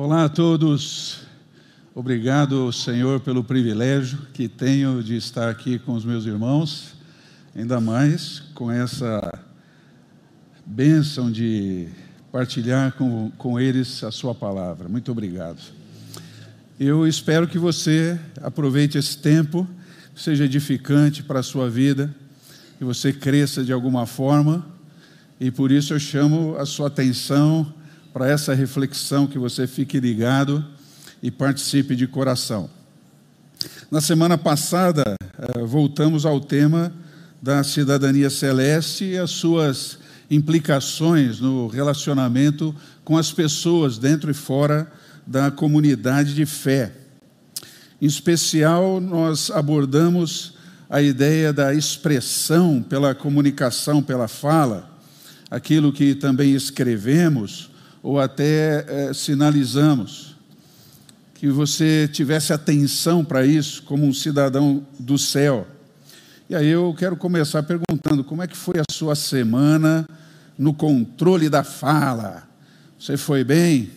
Olá a todos. Obrigado, Senhor, pelo privilégio que tenho de estar aqui com os meus irmãos, ainda mais com essa bênção de partilhar com, com eles a Sua palavra. Muito obrigado. Eu espero que você aproveite esse tempo, seja edificante para a sua vida, que você cresça de alguma forma, e por isso eu chamo a sua atenção para essa reflexão, que você fique ligado e participe de coração. Na semana passada, eh, voltamos ao tema da cidadania celeste e as suas implicações no relacionamento com as pessoas dentro e fora da comunidade de fé. Em especial, nós abordamos a ideia da expressão pela comunicação, pela fala, aquilo que também escrevemos ou até é, sinalizamos. Que você tivesse atenção para isso como um cidadão do céu. E aí eu quero começar perguntando como é que foi a sua semana no controle da fala. Você foi bem?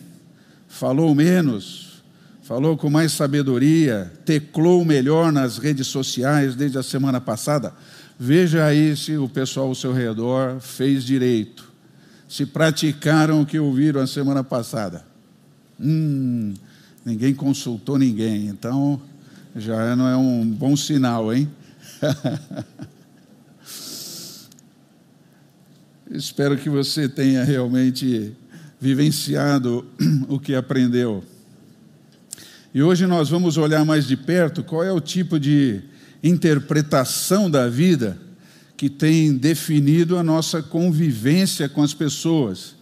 Falou menos? Falou com mais sabedoria? Teclou melhor nas redes sociais desde a semana passada? Veja aí se o pessoal ao seu redor fez direito. Se praticaram o que ouviram a semana passada. Hum, ninguém consultou ninguém, então já não é um bom sinal, hein? Espero que você tenha realmente vivenciado o que aprendeu. E hoje nós vamos olhar mais de perto qual é o tipo de interpretação da vida que tem definido a nossa convivência com as pessoas.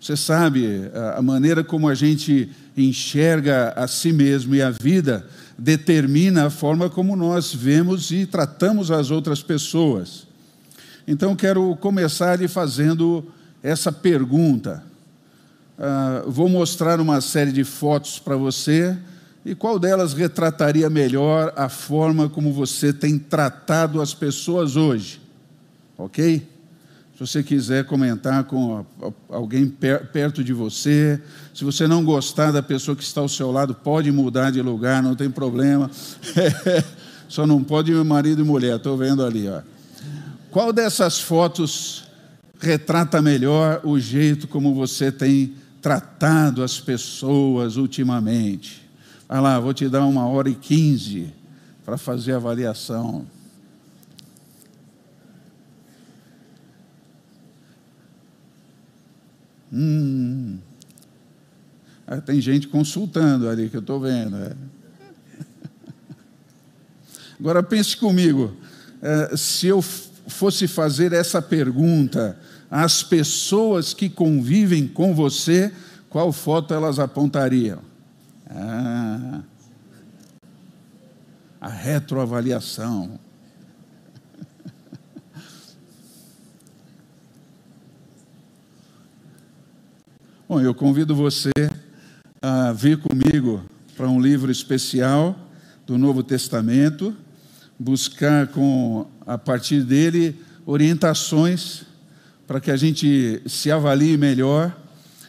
Você sabe, a maneira como a gente enxerga a si mesmo e a vida determina a forma como nós vemos e tratamos as outras pessoas. Então, quero começar lhe fazendo essa pergunta. Uh, vou mostrar uma série de fotos para você e qual delas retrataria melhor a forma como você tem tratado as pessoas hoje, ok? Se você quiser comentar com alguém perto de você, se você não gostar da pessoa que está ao seu lado, pode mudar de lugar, não tem problema. Só não pode marido e mulher, estou vendo ali, ó. Qual dessas fotos retrata melhor o jeito como você tem tratado as pessoas ultimamente? Vai lá, vou te dar uma hora e quinze para fazer a avaliação. Hum. Ah, tem gente consultando ali que eu estou vendo. É. Agora pense comigo, é, se eu fosse fazer essa pergunta às pessoas que convivem com você, qual foto elas apontariam? Ah, a retroavaliação. Bom, eu convido você a vir comigo para um livro especial do Novo Testamento, buscar com a partir dele orientações para que a gente se avalie melhor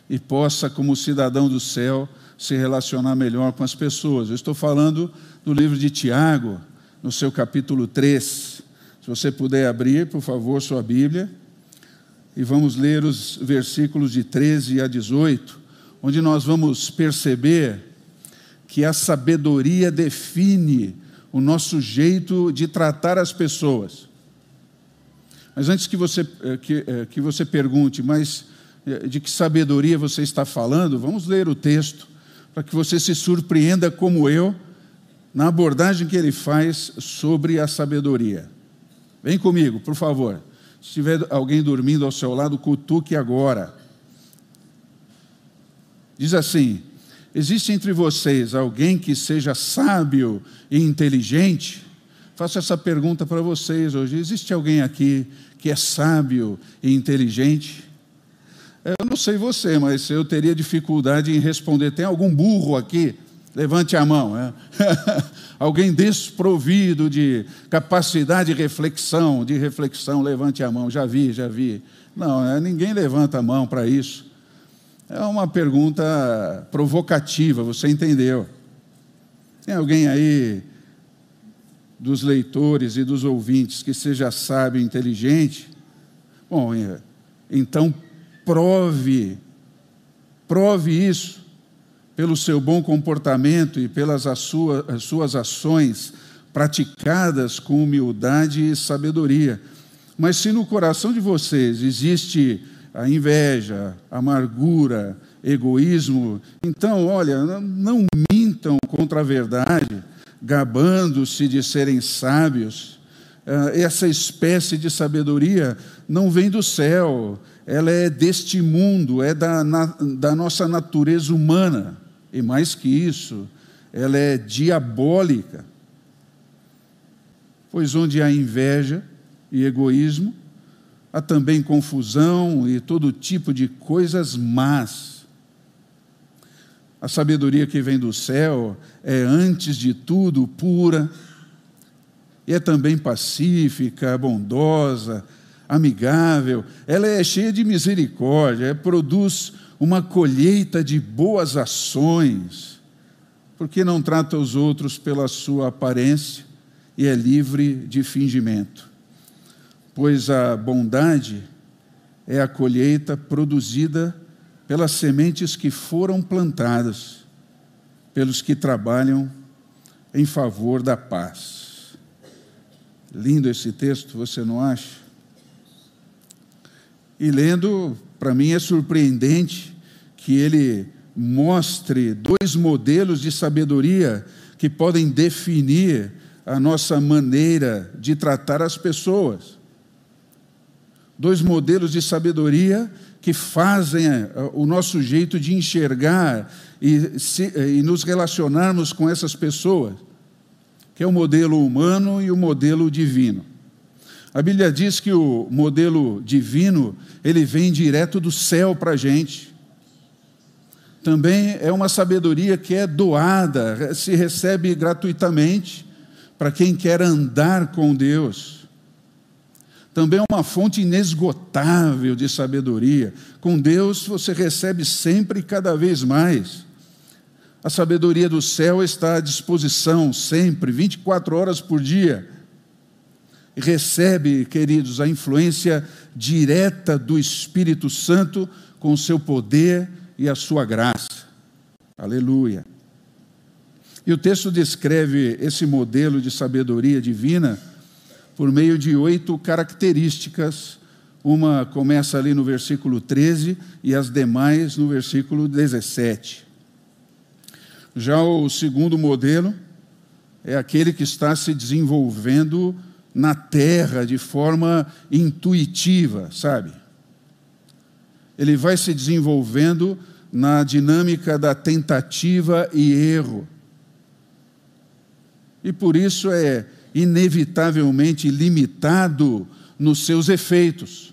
e possa, como cidadão do céu, se relacionar melhor com as pessoas. Eu estou falando do livro de Tiago, no seu capítulo 3. Se você puder abrir, por favor, sua Bíblia, e vamos ler os versículos de 13 a 18, onde nós vamos perceber que a sabedoria define o nosso jeito de tratar as pessoas. Mas antes que você, eh, que, eh, que você pergunte, mas eh, de que sabedoria você está falando, vamos ler o texto, para que você se surpreenda como eu, na abordagem que ele faz sobre a sabedoria. Vem comigo, por favor. Se tiver alguém dormindo ao seu lado, cutuque agora. Diz assim: Existe entre vocês alguém que seja sábio e inteligente? Faço essa pergunta para vocês hoje. Existe alguém aqui que é sábio e inteligente? Eu não sei você, mas eu teria dificuldade em responder. Tem algum burro aqui? Levante a mão. É? alguém desprovido de capacidade de reflexão, de reflexão, levante a mão. Já vi, já vi. Não, é, ninguém levanta a mão para isso. É uma pergunta provocativa, você entendeu? Tem alguém aí dos leitores e dos ouvintes que seja sábio e inteligente? Bom, é, então prove, prove isso pelo seu bom comportamento e pelas as suas, as suas ações praticadas com humildade e sabedoria. Mas se no coração de vocês existe a inveja, amargura, egoísmo, então, olha, não mintam contra a verdade, gabando-se de serem sábios. Ah, essa espécie de sabedoria não vem do céu, ela é deste mundo, é da, da nossa natureza humana. E mais que isso, ela é diabólica. Pois onde há inveja e egoísmo, há também confusão e todo tipo de coisas más. A sabedoria que vem do céu é, antes de tudo, pura, e é também pacífica, bondosa, amigável, ela é cheia de misericórdia, produz uma colheita de boas ações, porque não trata os outros pela sua aparência e é livre de fingimento. Pois a bondade é a colheita produzida pelas sementes que foram plantadas, pelos que trabalham em favor da paz. Lindo esse texto, você não acha? E lendo, para mim é surpreendente que ele mostre dois modelos de sabedoria que podem definir a nossa maneira de tratar as pessoas. Dois modelos de sabedoria que fazem eh, o nosso jeito de enxergar e, se, e nos relacionarmos com essas pessoas, que é o modelo humano e o modelo divino. A Bíblia diz que o modelo divino, ele vem direto do céu para a gente. Também é uma sabedoria que é doada, se recebe gratuitamente para quem quer andar com Deus. Também é uma fonte inesgotável de sabedoria. Com Deus você recebe sempre e cada vez mais. A sabedoria do céu está à disposição sempre, 24 horas por dia recebe, queridos, a influência direta do Espírito Santo com o seu poder e a sua graça. Aleluia. E o texto descreve esse modelo de sabedoria divina por meio de oito características. Uma começa ali no versículo 13 e as demais no versículo 17. Já o segundo modelo é aquele que está se desenvolvendo na terra de forma intuitiva, sabe? Ele vai se desenvolvendo na dinâmica da tentativa e erro. E por isso é inevitavelmente limitado nos seus efeitos.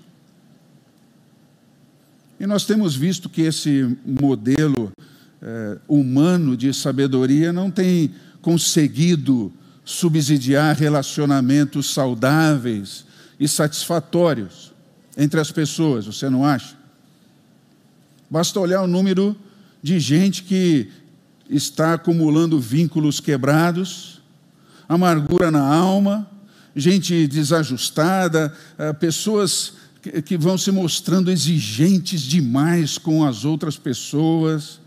E nós temos visto que esse modelo eh, humano de sabedoria não tem conseguido subsidiar relacionamentos saudáveis e satisfatórios entre as pessoas, você não acha? Basta olhar o número de gente que está acumulando vínculos quebrados, amargura na alma, gente desajustada, eh, pessoas que vão se mostrando exigentes demais com as outras pessoas,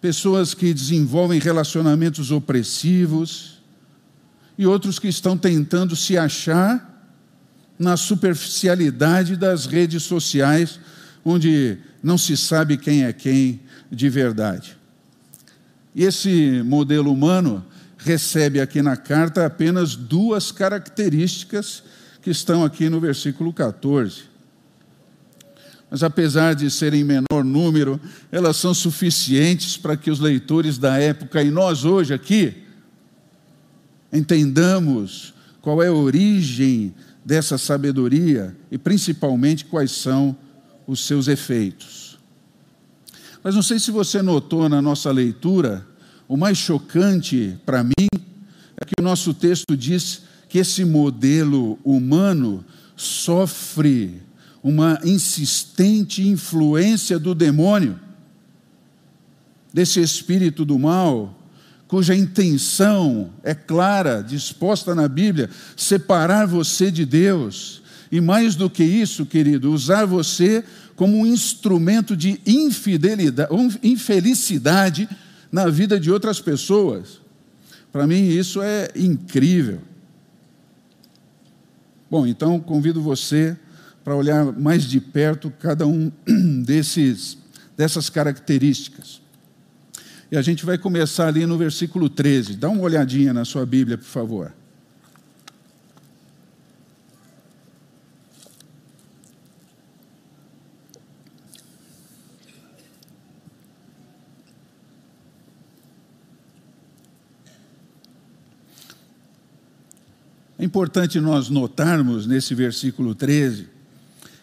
pessoas que desenvolvem relacionamentos opressivos e outros que estão tentando se achar na superficialidade das redes sociais, onde não se sabe quem é quem de verdade. E esse modelo humano recebe aqui na carta apenas duas características que estão aqui no versículo 14. Mas apesar de serem em menor número, elas são suficientes para que os leitores da época e nós hoje aqui entendamos qual é a origem dessa sabedoria e principalmente quais são os seus efeitos. Mas não sei se você notou na nossa leitura, o mais chocante para mim é que o nosso texto diz que esse modelo humano sofre uma insistente influência do demônio, desse espírito do mal, cuja intenção é clara, disposta na Bíblia, separar você de Deus. E mais do que isso, querido, usar você como um instrumento de infidelidade, infelicidade na vida de outras pessoas. Para mim, isso é incrível. Bom, então convido você para olhar mais de perto cada um desses, dessas características. E a gente vai começar ali no versículo 13. Dá uma olhadinha na sua Bíblia, por favor. É importante nós notarmos nesse versículo 13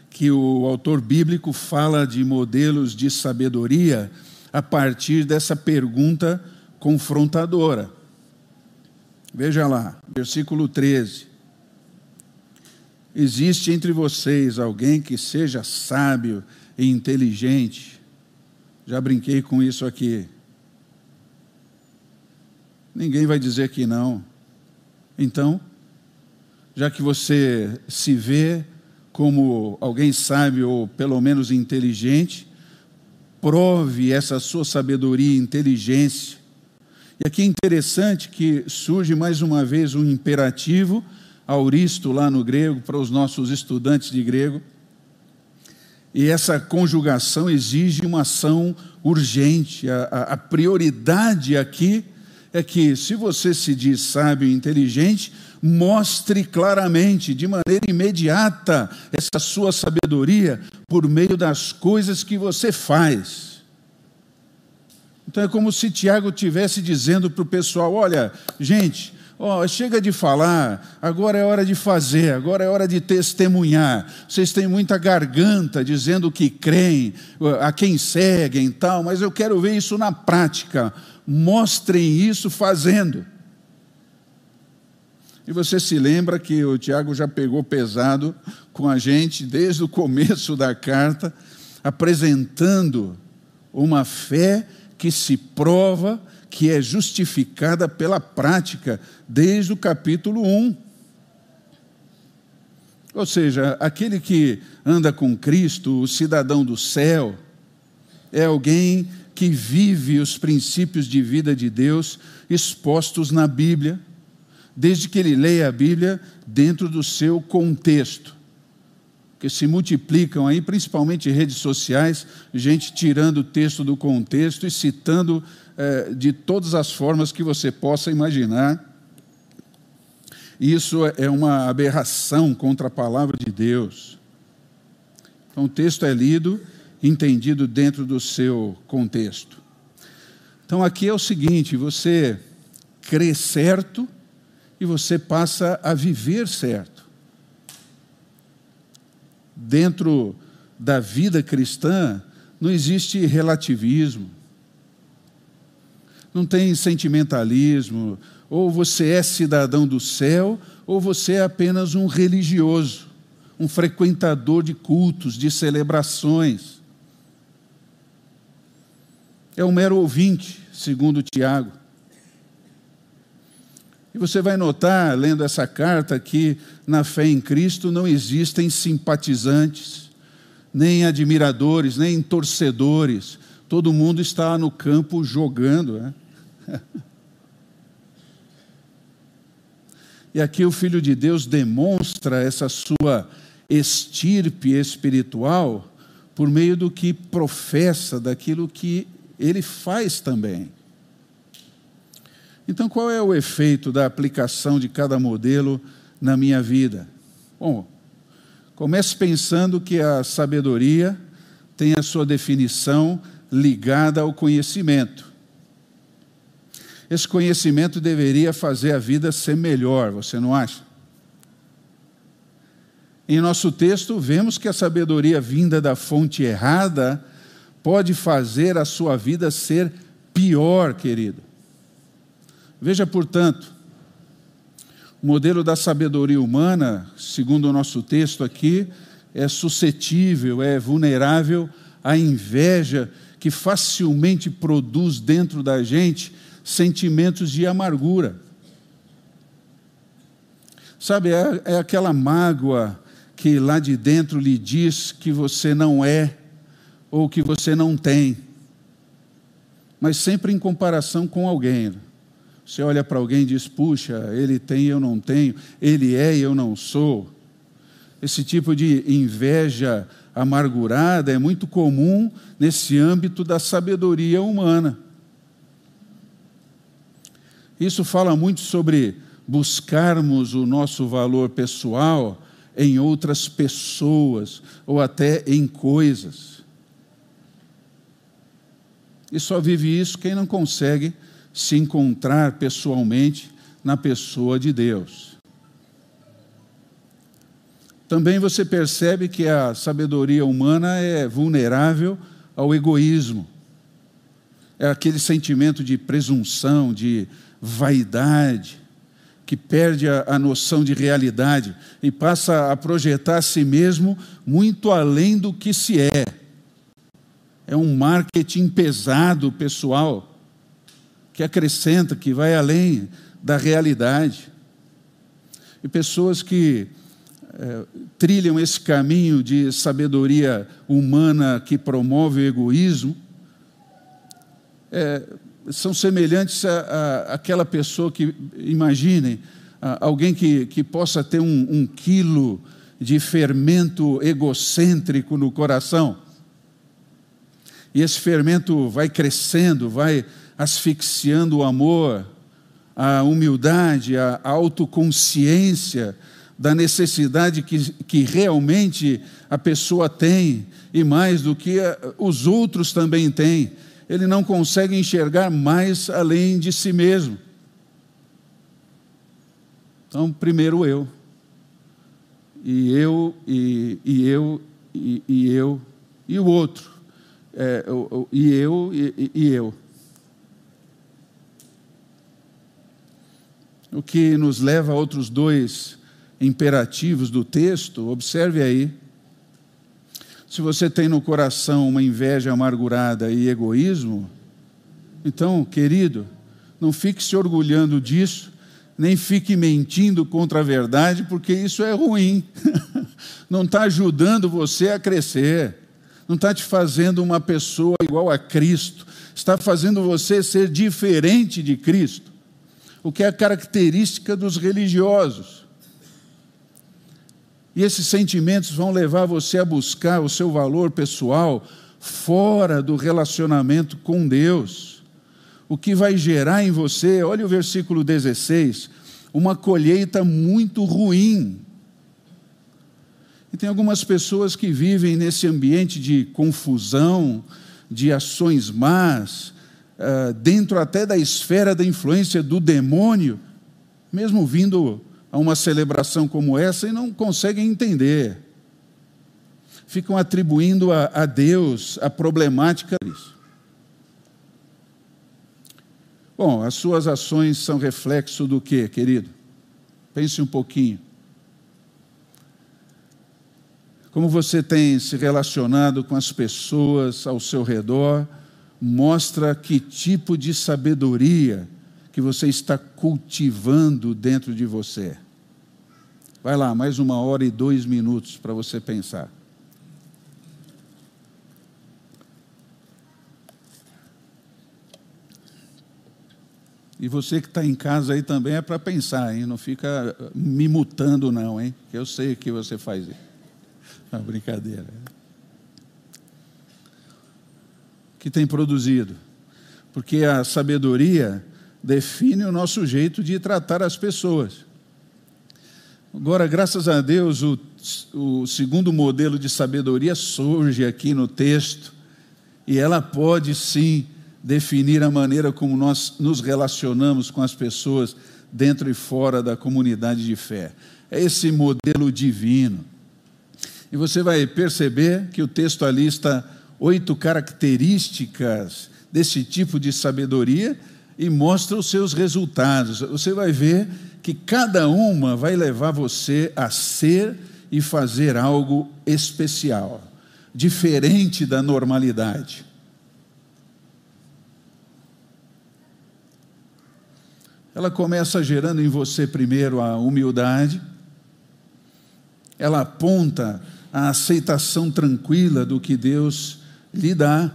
que o autor bíblico fala de modelos de sabedoria a partir dessa pergunta confrontadora. Veja lá, versículo 13. Existe entre vocês alguém que seja sábio e inteligente? Já brinquei com isso aqui. Ninguém vai dizer que não. Então, já que você se vê como alguém sábio ou pelo menos inteligente, prove essa sua sabedoria e inteligência. E aqui é interessante que surge mais uma vez um imperativo, auristo lá no grego, para os nossos estudantes de grego. E essa conjugação exige uma ação urgente. A, a, a prioridade aqui é que, se você se diz sábio e inteligente, mostre claramente, de maneira imediata, essa sua sabedoria por meio das coisas que você faz. Então é como se Tiago estivesse dizendo para o pessoal: olha, gente, ó, chega de falar, agora é hora de fazer, agora é hora de testemunhar. Vocês têm muita garganta dizendo que creem, a quem seguem tal, mas eu quero ver isso na prática. Mostrem isso fazendo. E você se lembra que o Tiago já pegou pesado com a gente desde o começo da carta, apresentando uma fé que se prova, que é justificada pela prática, desde o capítulo 1. Ou seja, aquele que anda com Cristo, o cidadão do céu, é alguém que vive os princípios de vida de Deus expostos na Bíblia desde que ele leia a Bíblia dentro do seu contexto. Que se multiplicam aí, principalmente redes sociais, gente tirando o texto do contexto e citando eh, de todas as formas que você possa imaginar. Isso é uma aberração contra a palavra de Deus. Então, o texto é lido, entendido dentro do seu contexto. Então, aqui é o seguinte: você crê certo e você passa a viver certo. Dentro da vida cristã, não existe relativismo, não tem sentimentalismo, ou você é cidadão do céu, ou você é apenas um religioso, um frequentador de cultos, de celebrações. É um mero ouvinte, segundo Tiago. E você vai notar, lendo essa carta, que na fé em Cristo não existem simpatizantes, nem admiradores, nem torcedores. Todo mundo está no campo jogando. Né? e aqui o Filho de Deus demonstra essa sua estirpe espiritual por meio do que professa, daquilo que ele faz também. Então, qual é o efeito da aplicação de cada modelo na minha vida? Bom, comece pensando que a sabedoria tem a sua definição ligada ao conhecimento. Esse conhecimento deveria fazer a vida ser melhor, você não acha? Em nosso texto, vemos que a sabedoria vinda da fonte errada pode fazer a sua vida ser pior, querido. Veja, portanto, o modelo da sabedoria humana, segundo o nosso texto aqui, é suscetível, é vulnerável à inveja que facilmente produz dentro da gente sentimentos de amargura. Sabe, é, é aquela mágoa que lá de dentro lhe diz que você não é ou que você não tem, mas sempre em comparação com alguém. Você olha para alguém e diz: puxa, ele tem eu não tenho, ele é eu não sou. Esse tipo de inveja amargurada é muito comum nesse âmbito da sabedoria humana. Isso fala muito sobre buscarmos o nosso valor pessoal em outras pessoas ou até em coisas. E só vive isso quem não consegue se encontrar pessoalmente na pessoa de Deus. Também você percebe que a sabedoria humana é vulnerável ao egoísmo. É aquele sentimento de presunção, de vaidade, que perde a, a, noção de realidade e passa a projetar a si mesmo muito além do que se é. É um marketing pesado, pessoal, que acrescenta, que vai além da realidade. E pessoas que é, trilham esse caminho de sabedoria humana que promove o egoísmo, é, são semelhantes àquela pessoa que, imaginem, alguém que, que possa ter um, um quilo de fermento egocêntrico no coração. E esse fermento vai crescendo, vai asfixiando o amor, a humildade, a autoconsciência, da necessidade que, que realmente a pessoa tem, e mais do que os outros também têm. Ele não consegue enxergar mais além de si mesmo. Então, primeiro eu. E eu, e, e eu, e, e, eu, e o outro. É, e eu, e, e eu. O que nos leva a outros dois imperativos do texto, observe aí. Se você tem no coração uma inveja amargurada e egoísmo, então, querido, não fique se orgulhando disso, nem fique mentindo contra a verdade, porque isso é ruim. não está ajudando você a crescer, não está te fazendo uma pessoa igual a Cristo, está fazendo você ser diferente de Cristo, o que é a característica dos religiosos. E esses sentimentos vão levar você a buscar o seu valor pessoal fora do relacionamento com Deus. O que vai gerar em você, olha o versículo 16, uma colheita muito ruim. E tem algumas pessoas que vivem nesse ambiente de confusão, de ações más, ah, dentro até da esfera da influência do demônio, mesmo vindo a uma celebração como essa e não conseguem entender. Ficam atribuindo a, a Deus a problemática disso. Bom, as suas ações são reflexo do que, querido? Pense um pouquinho. Como você tem se relacionado com as pessoas ao seu redor, mostra que tipo de sabedoria que você está cultivando dentro de você. Vai lá, mais uma hora e dois minutos para você pensar. E você que está em casa aí também é para pensar, hein? Não fica me mutando, não, hein? Que eu sei que você faz isso. Uma brincadeira. Que tem produzido. Porque a sabedoria define o nosso jeito de tratar as pessoas. Agora, graças a Deus, o, o segundo modelo de sabedoria surge aqui no texto, e ela pode sim definir a maneira como nós nos relacionamos com as pessoas dentro e fora da comunidade de fé. É esse modelo divino. E você vai perceber que o texto ali está oito características desse tipo de sabedoria e mostra os seus resultados. Você vai ver que cada uma vai levar você a ser e fazer algo especial, diferente da normalidade. Ela começa gerando em você primeiro a humildade, ela aponta a aceitação tranquila do que Deus lhe dá.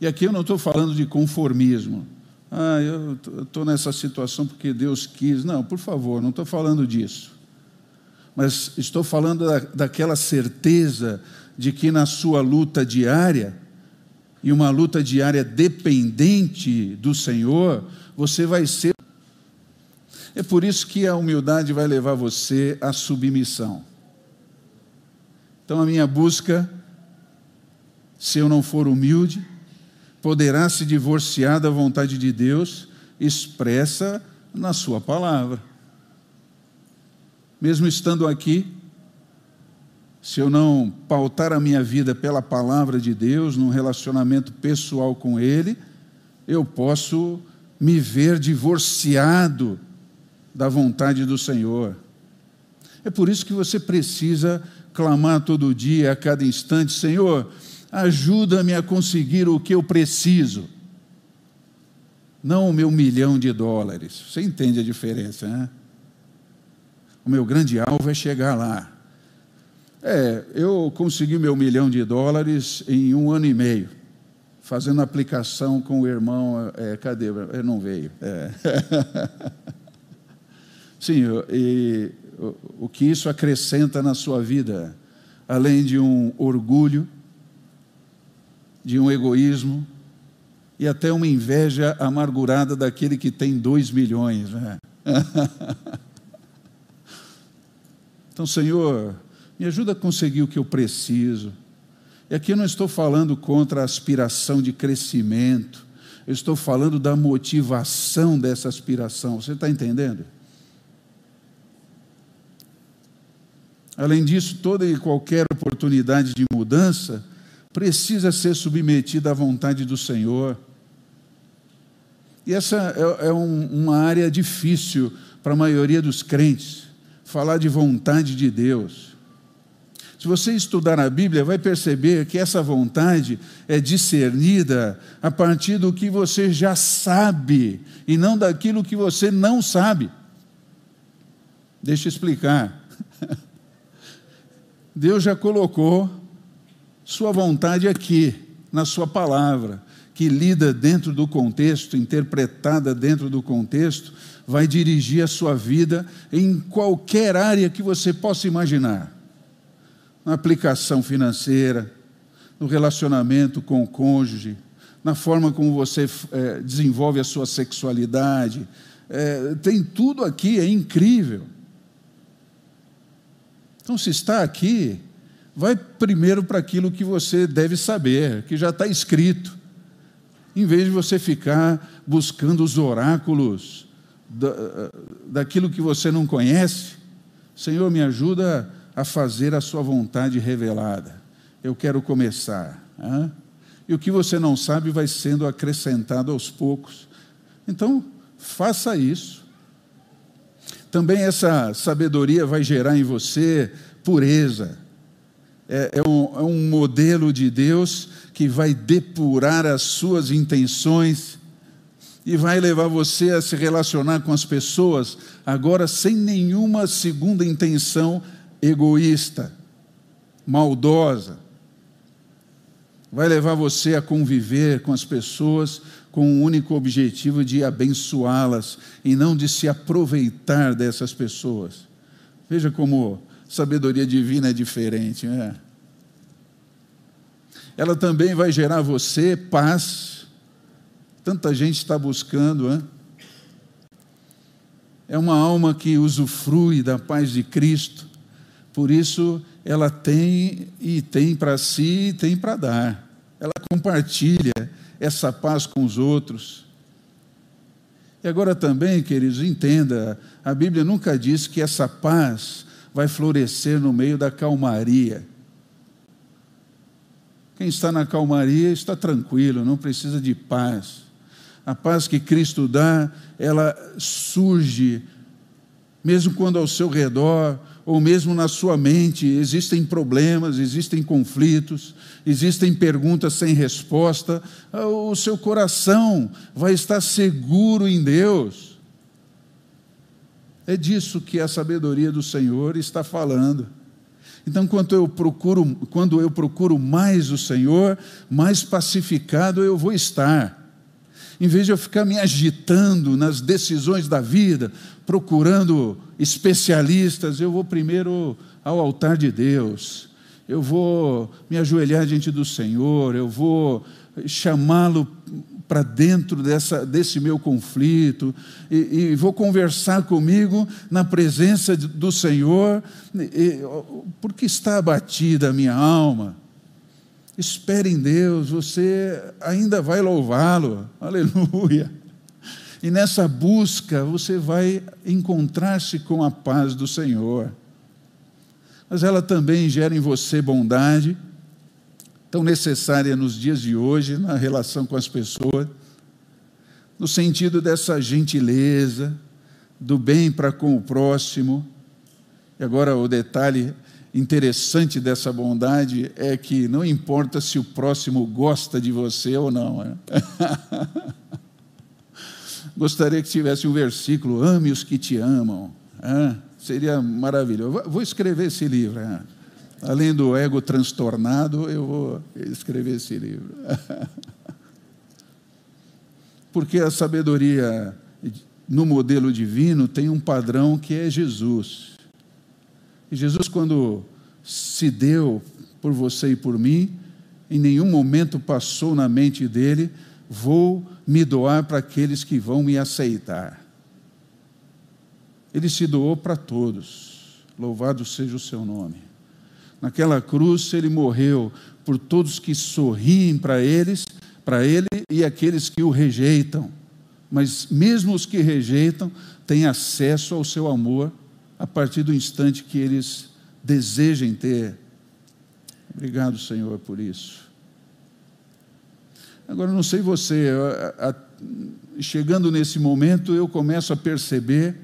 E aqui eu não estou falando de conformismo. Ah, eu estou nessa situação porque Deus quis. Não, por favor, não estou falando disso. Mas estou falando da, daquela certeza de que na sua luta diária, e uma luta diária dependente do Senhor, você vai ser. É por isso que a humildade vai levar você à submissão. Então, a minha busca, se eu não for humilde, poderá se divorciar da vontade de Deus expressa na Sua palavra. Mesmo estando aqui, se eu não pautar a minha vida pela palavra de Deus, num relacionamento pessoal com Ele, eu posso me ver divorciado da vontade do Senhor. É por isso que você precisa clamar todo dia, a cada instante: Senhor, ajuda-me a conseguir o que eu preciso. Não o meu milhão de dólares. Você entende a diferença, né? O meu grande alvo é chegar lá. É, eu consegui meu milhão de dólares em um ano e meio fazendo aplicação com o irmão. É, cadê? Ele não veio. É. Sim, e o, que isso acrescenta na sua vida, além de um orgulho, de um egoísmo e até uma inveja amargurada daquele que tem dois milhões. Né? então, Senhor, me ajuda a conseguir o que eu preciso e aqui eu não estou falando contra a aspiração de crescimento, eu estou falando da motivação dessa aspiração. Você está entendendo? Além disso, toda e qualquer oportunidade de mudança precisa ser submetida à vontade do Senhor. E essa é, é um, uma área difícil para a maioria dos crentes, falar de vontade de Deus. Se você estudar a Bíblia, vai perceber que essa vontade é discernida a partir do que você já sabe e não daquilo que você não sabe. Deixa eu explicar. Deus já colocou sua vontade aqui, na sua palavra, que lida dentro do contexto, interpretada dentro do contexto, vai dirigir a sua vida em qualquer área que você possa imaginar na aplicação financeira, no relacionamento com o cônjuge, na forma como você é, desenvolve a sua sexualidade. É, tem tudo aqui, é incrível. Então, se está aqui, vai primeiro para aquilo que você deve saber, que já está escrito, em vez de você ficar buscando os oráculos da, daquilo que você não conhece. Senhor, me ajuda a fazer a sua vontade revelada. Eu quero começar. E o que você não sabe vai sendo acrescentado aos poucos. Então, faça isso. Também essa sabedoria vai gerar em você pureza. É, é, um, é um modelo de Deus que vai depurar as suas intenções e vai levar você a se relacionar com as pessoas agora sem nenhuma segunda intenção egoísta, maldosa. Vai levar você a conviver com as pessoas com o único objetivo de abençoá-las e não de se aproveitar dessas pessoas. Veja como sabedoria divina é diferente, né? Ela também vai gerar você paz. Tanta gente está buscando, né? É uma alma que usufrui da paz de Cristo por isso, ela tem e tem para si e tem para dar. Ela compartilha essa paz com os outros. E agora também, queridos, entenda: a Bíblia nunca diz que essa paz vai florescer no meio da calmaria. Quem está na calmaria está tranquilo, não precisa de paz. A paz que Cristo dá, ela surge, mesmo quando ao seu redor ou mesmo na sua mente existem problemas, existem conflitos, existem perguntas sem resposta, o seu coração vai estar seguro em Deus. É disso que a sabedoria do Senhor está falando. Então, quando eu procuro, quando eu procuro mais o Senhor, mais pacificado eu vou estar. Em vez de eu ficar me agitando nas decisões da vida, procurando especialistas, eu vou primeiro ao altar de Deus. Eu vou me ajoelhar diante do Senhor, eu vou chamá-lo para dentro dessa, desse meu conflito e, e, vou conversar comigo na presença do Senhor, e, porque está abatida a minha alma. Espere em Deus, você ainda vai louvá-lo, aleluia. E nessa busca você vai encontrar-se com a paz do Senhor. Mas ela também gera em você bondade, tão necessária nos dias de hoje, na relação com as pessoas, no sentido dessa gentileza, do bem para com o próximo. E agora o detalhe interessante dessa bondade é que não importa se o próximo gosta de você ou não. Né? Gostaria que tivesse um versículo: ame os que te amam. É, seria maravilhoso. Vou escrever esse livro. É. Além do ego transtornado, eu vou escrever esse livro. Porque a sabedoria no modelo divino tem um padrão que é Jesus. E Jesus, quando se deu por você e por mim, em nenhum momento passou na mente dele: vou me doar para aqueles que vão me aceitar. Ele se doou para todos. Louvado seja o seu nome. Naquela cruz ele morreu por todos que sorriem para eles, para ele e aqueles que o rejeitam. Mas mesmo os que rejeitam têm acesso ao seu amor a partir do instante que eles desejem ter. Obrigado, Senhor, por isso. Agora, não sei você, a, a, chegando nesse momento, eu começo a perceber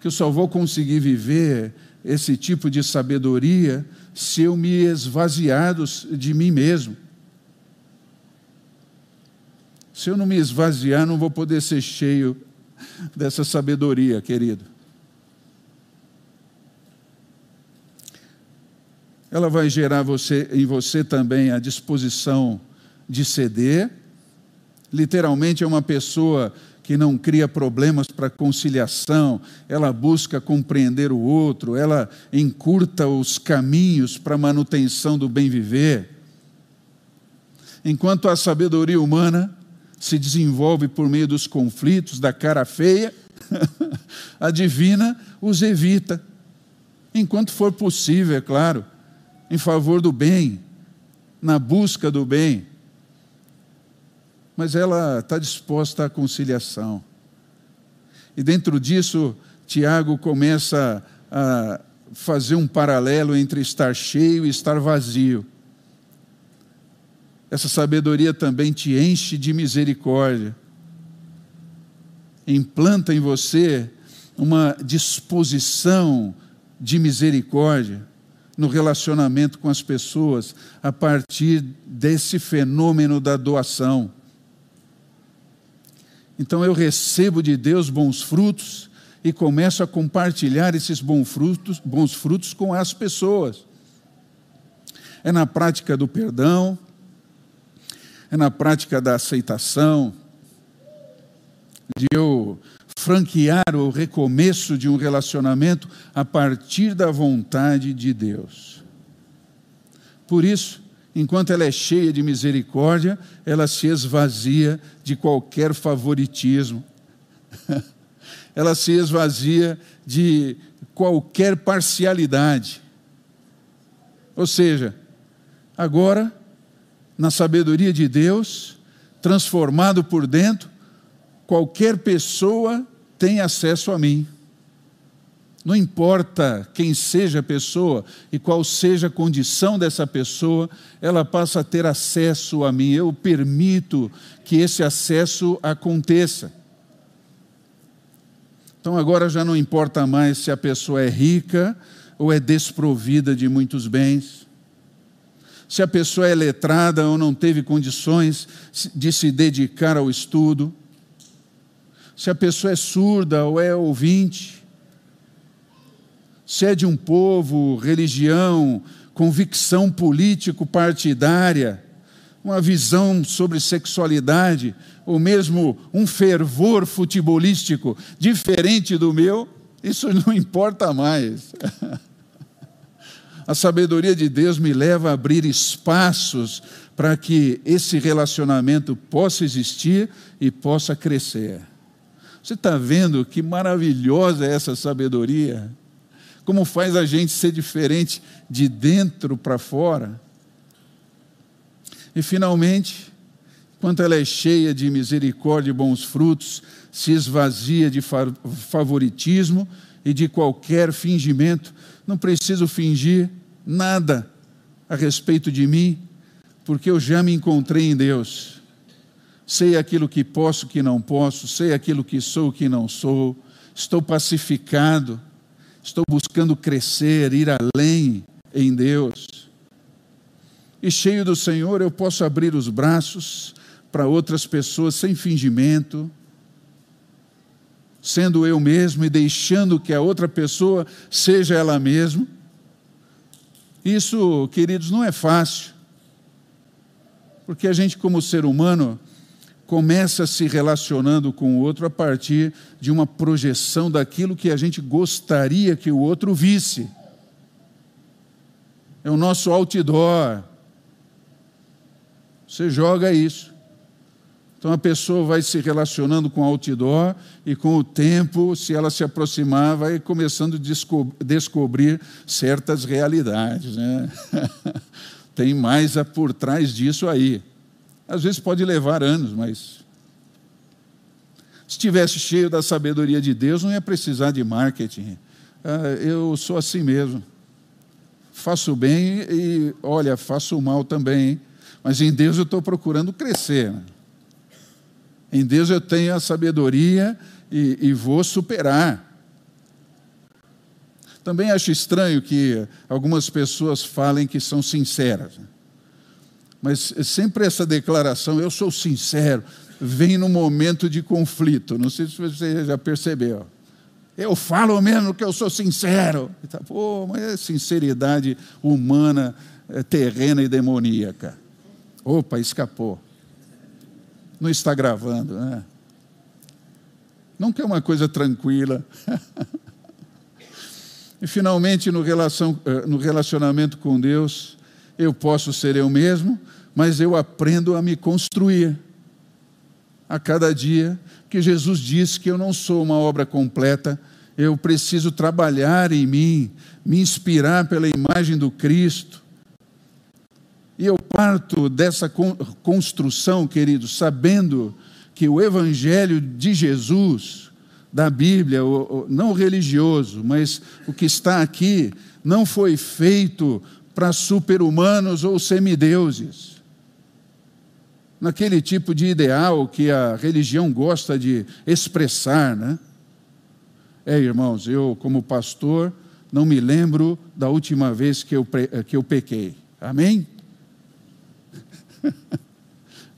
que eu só vou conseguir viver esse tipo de sabedoria se eu me esvaziar de mim mesmo. Se eu não me esvaziar, não vou poder ser cheio dessa sabedoria, querido. Ela vai gerar você, em você também a disposição de ceder. Literalmente é uma pessoa que não cria problemas para conciliação, ela busca compreender o outro, ela encurta os caminhos para a manutenção do bem viver. Enquanto a sabedoria humana se desenvolve por meio dos conflitos, da cara feia, a divina os evita, enquanto for possível, é claro, em favor do bem, na busca do bem mas ela está disposta à conciliação. E dentro disso, Tiago começa a fazer um paralelo entre estar cheio e estar vazio. Essa sabedoria também te enche de misericórdia. Implanta em você uma disposição de misericórdia no relacionamento com as pessoas a partir desse fenômeno da doação. Então eu recebo de Deus bons frutos e começo a compartilhar esses bons frutos, bons frutos com as pessoas. É na prática do perdão, é na prática da aceitação, de eu franquear o recomeço de um relacionamento a partir da vontade de Deus. Por isso, enquanto ela é cheia de misericórdia, ela se esvazia de qualquer favoritismo. ela se esvazia de qualquer parcialidade. Ou seja, agora, na sabedoria de Deus, transformado por dentro, qualquer pessoa tem acesso a mim. Não importa quem seja a pessoa e qual seja a condição dessa pessoa, ela passa a ter acesso a mim. Eu permito que esse acesso aconteça. Então agora já não importa mais se a pessoa é rica ou é desprovida de muitos bens, se a pessoa é letrada ou não teve condições de se dedicar ao estudo, se a pessoa é surda ou é ouvinte, se é de um povo, religião, convicção político-partidária, uma visão sobre sexualidade, ou mesmo um fervor futebolístico diferente do meu, isso não importa mais. A sabedoria de Deus me leva a abrir espaços para que esse relacionamento possa existir e possa crescer. Você está vendo que maravilhosa é essa sabedoria? Como faz a gente ser diferente de dentro para fora? E finalmente, quanto ela é cheia de misericórdia e bons frutos, se esvazia de favoritismo e de qualquer fingimento. Não preciso fingir nada a respeito de mim, porque eu já me encontrei em Deus. Sei aquilo que posso, que não posso, sei aquilo que sou, que não sou. Estou pacificado, estou buscando crescer, ir além em Deus e cheio do Senhor, eu posso abrir os braços para outras pessoas sem fingimento, sendo eu mesmo e deixando que a outra pessoa seja ela mesma. Isso, queridos, não é fácil, porque a gente, como ser humano, começa se relacionando com o outro a partir de uma projeção daquilo que a gente gostaria que o outro visse. É o nosso outdoor, você joga isso. Então a pessoa vai se relacionando com o outdoor e com o tempo, se ela se aproximar, vai começando a desco descobrir certas realidades. Né? Tem mais por trás disso aí. Às vezes pode levar anos, mas se estivesse cheio da sabedoria de Deus, não ia precisar de marketing. Ah, eu sou assim mesmo. Faço bem e, olha, faço mal também. Hein? Mas em Deus eu estou procurando crescer. Né? Em Deus eu tenho a sabedoria e, e vou superar. Também acho estranho que algumas pessoas falem que são sinceras. Mas sempre essa declaração, eu sou sincero, vem no momento de conflito. Não sei se você já percebeu. Eu falo mesmo que eu sou sincero. Pô, mas é sinceridade humana, é terrena e demoníaca. Opa, escapou. Não está gravando, né? Não quer uma coisa tranquila. e finalmente, no, relação, eh, no relacionamento com Deus, eu posso ser eu mesmo, mas eu aprendo a me construir. A cada dia, que Jesus disse que eu não sou uma obra completa, eu preciso trabalhar em mim, me inspirar pela imagem do Cristo, e eu parto dessa construção, queridos, sabendo que o Evangelho de Jesus, da Bíblia, não religioso, mas o que está aqui, não foi feito para super-humanos ou semideuses. Naquele tipo de ideal que a religião gosta de expressar, né? É, irmãos, eu, como pastor, não me lembro da última vez que eu, que eu pequei. Amém?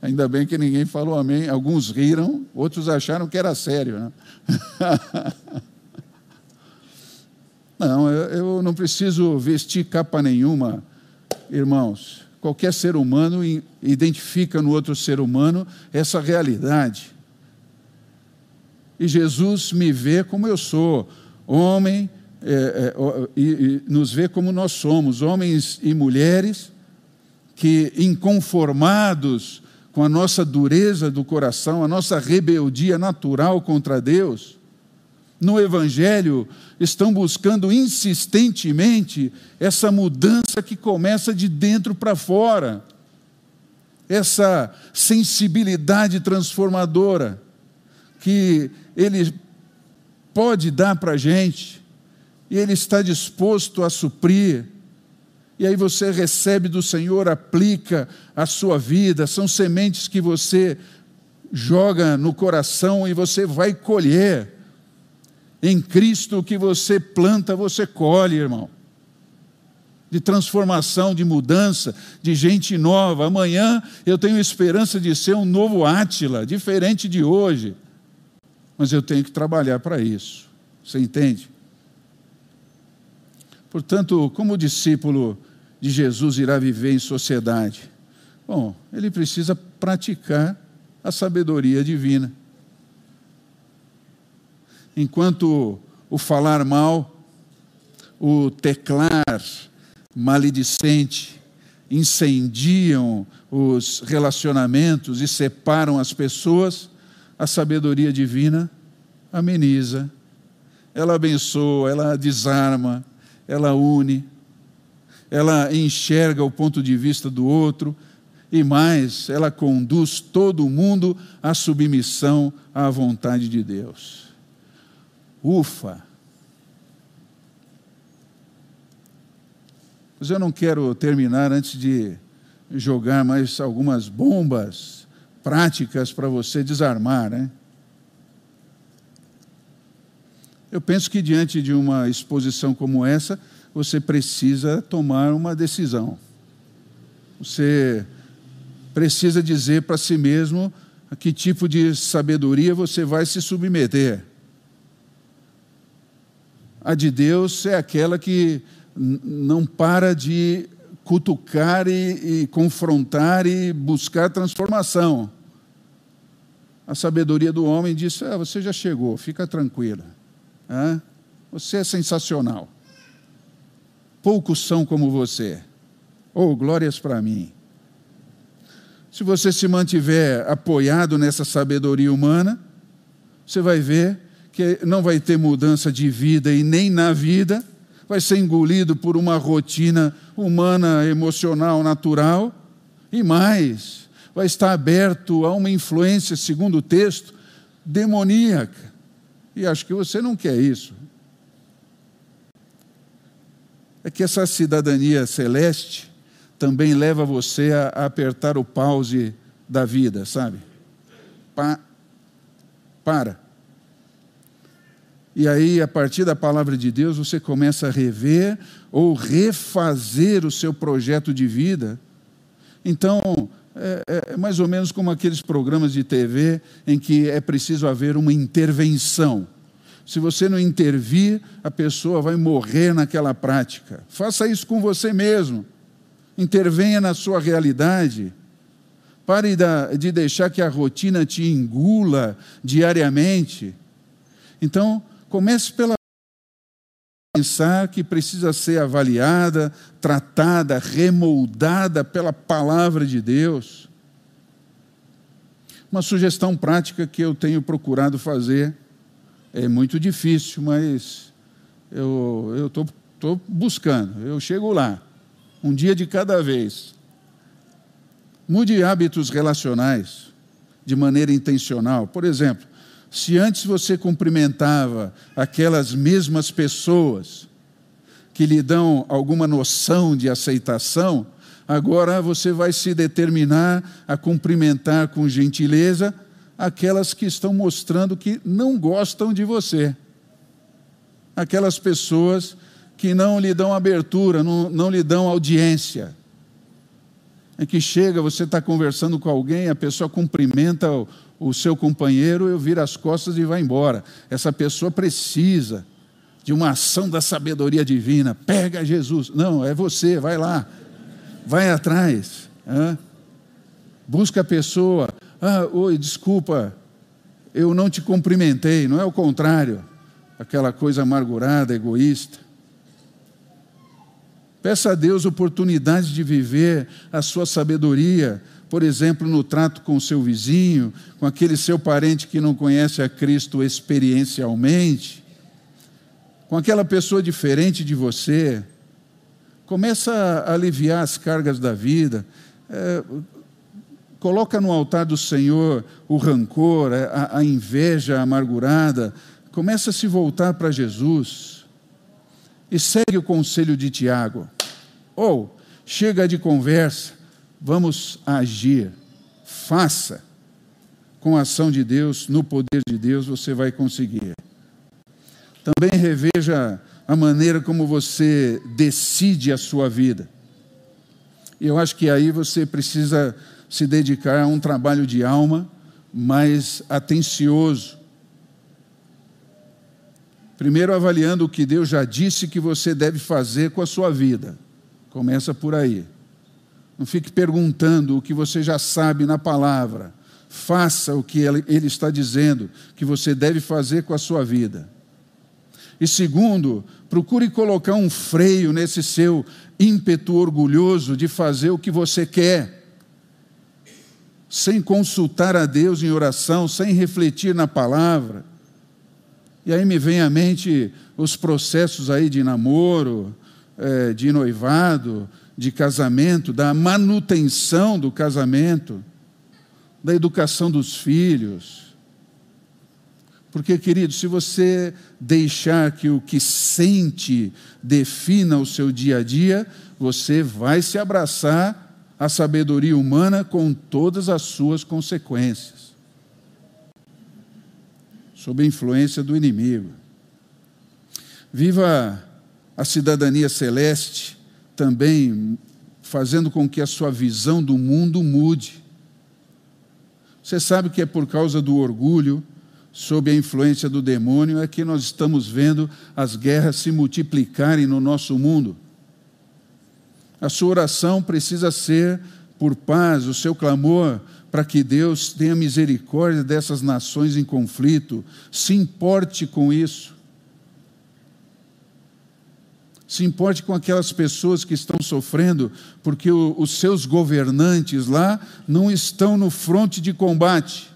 Ainda bem que ninguém falou amém. Alguns riram, outros acharam que era sério. Né? não, eu não preciso vestir capa nenhuma, irmãos. Qualquer ser humano identifica no outro ser humano essa realidade. E Jesus me vê como eu sou, homem, é, é, e, e nos vê como nós somos, homens e mulheres que, inconformados com a nossa dureza do coração, a nossa rebeldia natural contra Deus, no Evangelho estão buscando insistentemente essa mudança que começa de dentro para fora, essa sensibilidade transformadora que Ele pode dar para a gente, e Ele está disposto a suprir e aí você recebe do Senhor, aplica a sua vida, são sementes que você joga no coração e você vai colher. Em Cristo, o que você planta, você colhe, irmão. De transformação, de mudança, de gente nova. Amanhã eu tenho esperança de ser um novo Átila, diferente de hoje. Mas eu tenho que trabalhar para isso. Você entende? Portanto, como o discípulo de Jesus irá viver em sociedade? Bom, ele precisa praticar a sabedoria divina. Enquanto o falar mal, o teclar maledicente incendiam os relacionamentos e separam as pessoas, a sabedoria divina ameniza, ela abençoa, ela desarma, ela une, ela enxerga o ponto de vista do outro e mais, ela conduz todo mundo à submissão à vontade de Deus. Ufa! Mas eu não quero terminar antes de jogar mais algumas bombas práticas para você desarmar, né? Eu penso que diante de uma exposição como essa, você precisa tomar uma decisão. Você precisa dizer para si mesmo a que tipo de sabedoria você vai se submeter. A de Deus é aquela que não para de cutucar e, e, confrontar e buscar transformação. A sabedoria do homem diz: ah, você já chegou, fica tranquila. Você é sensacional. Poucos são como você. Oh, glórias para mim. Se você se mantiver apoiado nessa sabedoria humana, você vai ver que não vai ter mudança de vida e nem na vida, vai ser engolido por uma rotina humana, emocional, natural, e mais, vai estar aberto a uma influência, segundo o texto, demoníaca. E acho que você não quer isso. É que essa cidadania celeste também leva você a, apertar o pause da vida, sabe? Pa, para. E aí, a partir da palavra de Deus, você começa a rever ou refazer o seu projeto de vida. Então, é, é, mais ou menos como aqueles programas de TV em que é preciso haver uma intervenção. Se você não intervir, a pessoa vai morrer naquela prática. Faça isso com você mesmo. Intervenha na sua realidade. Pare de deixar que a rotina te engula diariamente. Então, comece pela pensar que precisa ser avaliada, tratada, remoldada pela palavra de Deus. Uma sugestão prática que eu tenho procurado fazer é muito difícil, mas eu estou buscando, eu chego lá, um dia de cada vez. Mude hábitos relacionais de maneira intencional. Por exemplo, se antes você cumprimentava aquelas mesmas pessoas que lhe dão alguma noção de aceitação, agora você vai se determinar a cumprimentar com gentileza aquelas que estão mostrando que não gostam de você. Aquelas pessoas que não lhe dão abertura, não, não lhe dão audiência. É que chega, você está conversando com alguém, a pessoa cumprimenta o, o seu companheiro, eu viro as costas e vai embora. Essa pessoa precisa de uma ação da sabedoria divina. Pega Jesus. Não, é você, vai lá. Vai atrás. Busca a pessoa. Ah, oi, desculpa, eu não te cumprimentei. Não é o contrário. Aquela coisa amargurada, egoísta. Peça a Deus oportunidade de viver a sua sabedoria por exemplo, no trato com o seu vizinho, com aquele seu parente que não conhece a Cristo experiencialmente, com aquela pessoa diferente de você. Começa a aliviar as cargas da vida. É, coloca no altar do Senhor o rancor, a, a inveja amargurada. Começa a se voltar para Jesus. E segue o conselho de Tiago. Ou chega de conversa Vamos agir. Faça. Com a ação de Deus, no poder de Deus, você vai conseguir. Também reveja a maneira como você decide a sua vida. Eu acho que aí você precisa se dedicar a um trabalho de alma mais atencioso. Primeiro, avaliando o que Deus já disse que você deve fazer com a sua vida. Começa por aí. Não fique perguntando o que você já sabe na palavra. Faça o que Ele está dizendo que você deve fazer com a sua vida. E segundo, procure colocar um freio nesse seu ímpeto orgulhoso de fazer o que você quer, sem consultar a Deus em oração, sem refletir na palavra. E aí me vem à mente os processos aí de namoro, é, de noivado, de casamento, da manutenção do casamento, da educação dos filhos porque, querido, se você deixar que o que sente defina o seu dia a dia, você vai se abraçar à sabedoria humana com todas as suas consequências sob a influência do inimigo. Viva a cidadania celeste também fazendo com que a sua visão do mundo mude. Você sabe que é por causa do orgulho, sob a influência do demônio, é que nós estamos vendo as guerras se multiplicarem no nosso mundo. A sua oração precisa ser por paz, o seu clamor para que Deus tenha misericórdia dessas nações em conflito. Se importe com isso. Se importe com aquelas pessoas que estão sofrendo, porque os seus governantes lá não estão no fronte de combate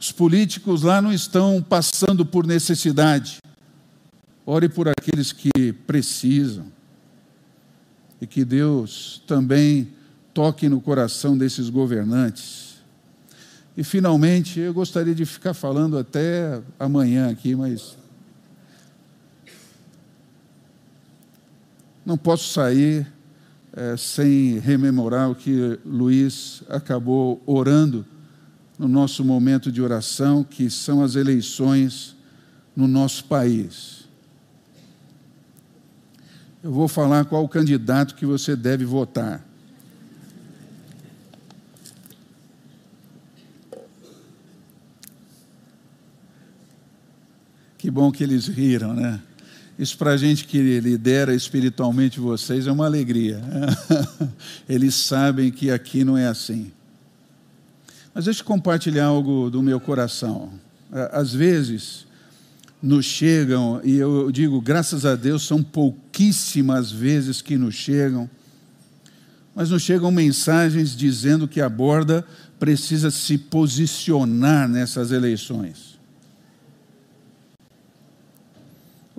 os políticos lá não estão passando por necessidade. Ore por aqueles que precisam. E que Deus também toque no coração desses governantes. E, finalmente, eu gostaria de ficar falando até amanhã aqui, mas. Não posso sair é, sem rememorar o que Luiz acabou orando no nosso momento de oração, que são as eleições no nosso país. Eu vou falar qual o candidato que você deve votar. Que bom que eles riram, né? Isso para a gente que lidera espiritualmente vocês é uma alegria. Eles sabem que aqui não é assim. Mas deixa eu compartilhar algo do meu coração. Às vezes, nos chegam, e eu digo, graças a Deus, são pouquíssimas vezes que nos chegam, mas nos chegam mensagens dizendo que a borda precisa se posicionar nessas eleições.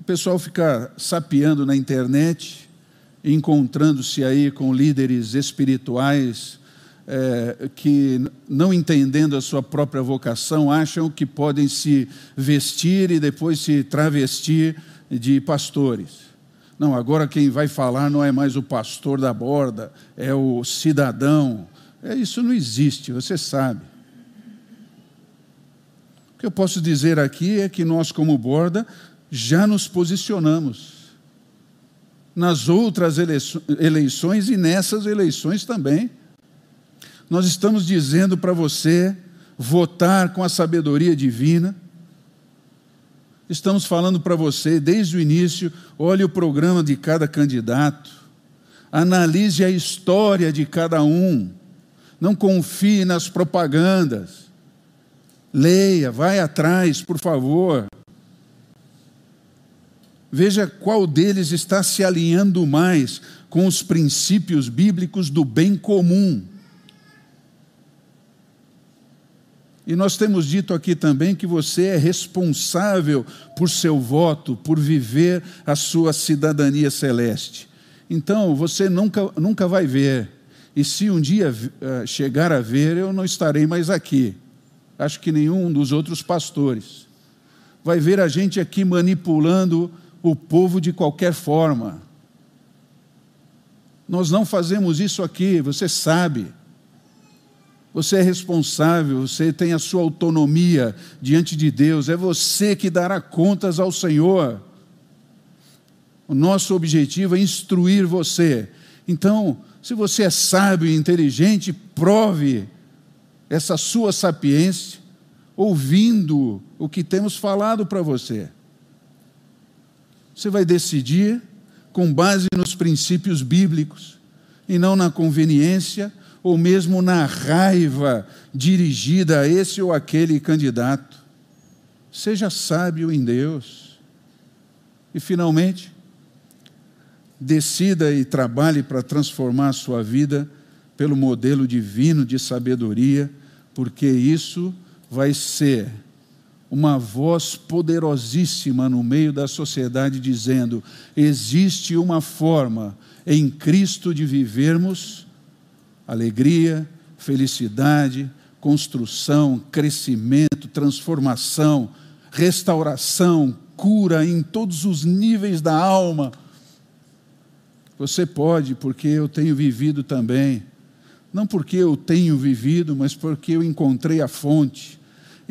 O pessoal fica sapeando na internet, encontrando-se aí com líderes espirituais, é, que, não entendendo a sua própria vocação, acham que podem se vestir e depois se travestir de pastores. Não, agora quem vai falar não é mais o pastor da borda, é o cidadão. É, isso não existe, você sabe. O que eu posso dizer aqui é que nós, como borda, já nos posicionamos nas outras eleições e nessas eleições também nós estamos dizendo para você votar com a sabedoria divina. Estamos falando para você desde o início: olhe o programa de cada candidato, analise a história de cada um, não confie nas propagandas. Leia, vai atrás, por favor. Veja qual deles está se alinhando mais com os princípios bíblicos do bem comum. E nós temos dito aqui também que você é responsável por seu voto, por viver a sua cidadania celeste. Então, você nunca, nunca vai ver. E se um dia uh, chegar a ver, eu não estarei mais aqui. Acho que nenhum dos outros pastores. Vai ver a gente aqui manipulando o povo de qualquer forma. Nós não fazemos isso aqui, você sabe. Você é responsável, você tem a sua autonomia diante de Deus, é você que dará contas ao Senhor. O nosso objetivo é instruir você. Então, se você é sábio e inteligente, prove essa sua sapiência ouvindo o que temos falado para você. Você vai decidir com base nos princípios bíblicos e não na conveniência ou mesmo na raiva dirigida a esse ou aquele candidato. Seja sábio em Deus. E, finalmente, decida e trabalhe para transformar a sua vida pelo modelo divino de sabedoria, porque isso vai ser uma voz poderosíssima no meio da sociedade dizendo: existe uma forma em Cristo de vivermos alegria, felicidade, construção, crescimento, transformação, restauração, cura em todos os níveis da alma. Você pode, porque eu tenho vivido também. Não porque eu tenho vivido, mas porque eu encontrei a fonte.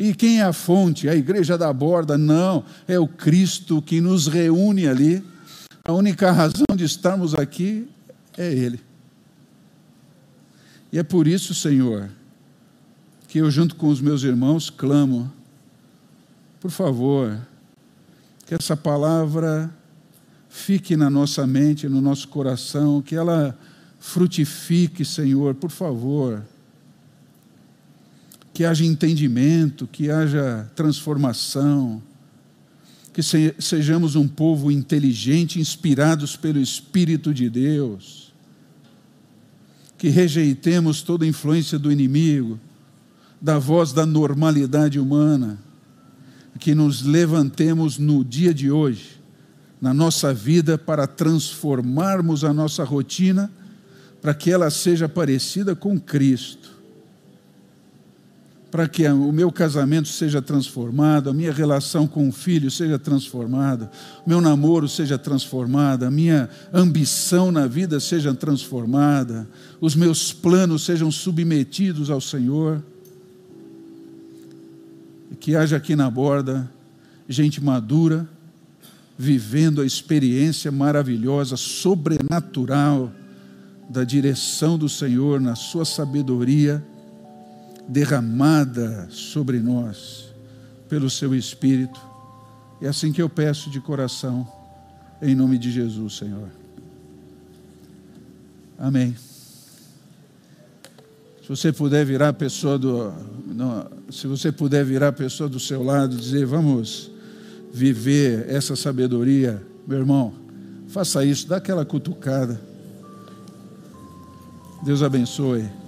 E quem é a fonte? A igreja da borda? Não, é o Cristo que nos reúne ali. A única razão de estarmos aqui é Ele. E é por isso, Senhor, que eu, junto com os meus irmãos, clamo, por favor, que essa palavra fique na nossa mente, no nosso coração, que ela frutifique, Senhor, por favor. Que haja entendimento, que haja transformação, que sejamos um povo inteligente, inspirados pelo Espírito de Deus que rejeitemos toda influência do inimigo, da voz da normalidade humana, que nos levantemos no dia de hoje, na nossa vida, para transformarmos a nossa rotina, para que ela seja parecida com Cristo para que o meu casamento seja transformado, a minha relação com o filho seja transformada, o meu namoro seja transformado, a minha ambição na vida seja transformada, os meus planos sejam submetidos ao Senhor. E que haja aqui na borda gente madura, vivendo a experiência maravilhosa, sobrenatural da direção do Senhor na sua sabedoria derramada sobre nós pelo seu Espírito. É assim que eu peço de coração, em nome de Jesus, Senhor. Amém. Se você puder virar a pessoa do, não, se você puder virar a pessoa do seu lado, dizer, vamos viver essa sabedoria, meu irmão, faça isso, dá aquela cutucada. Deus abençoe.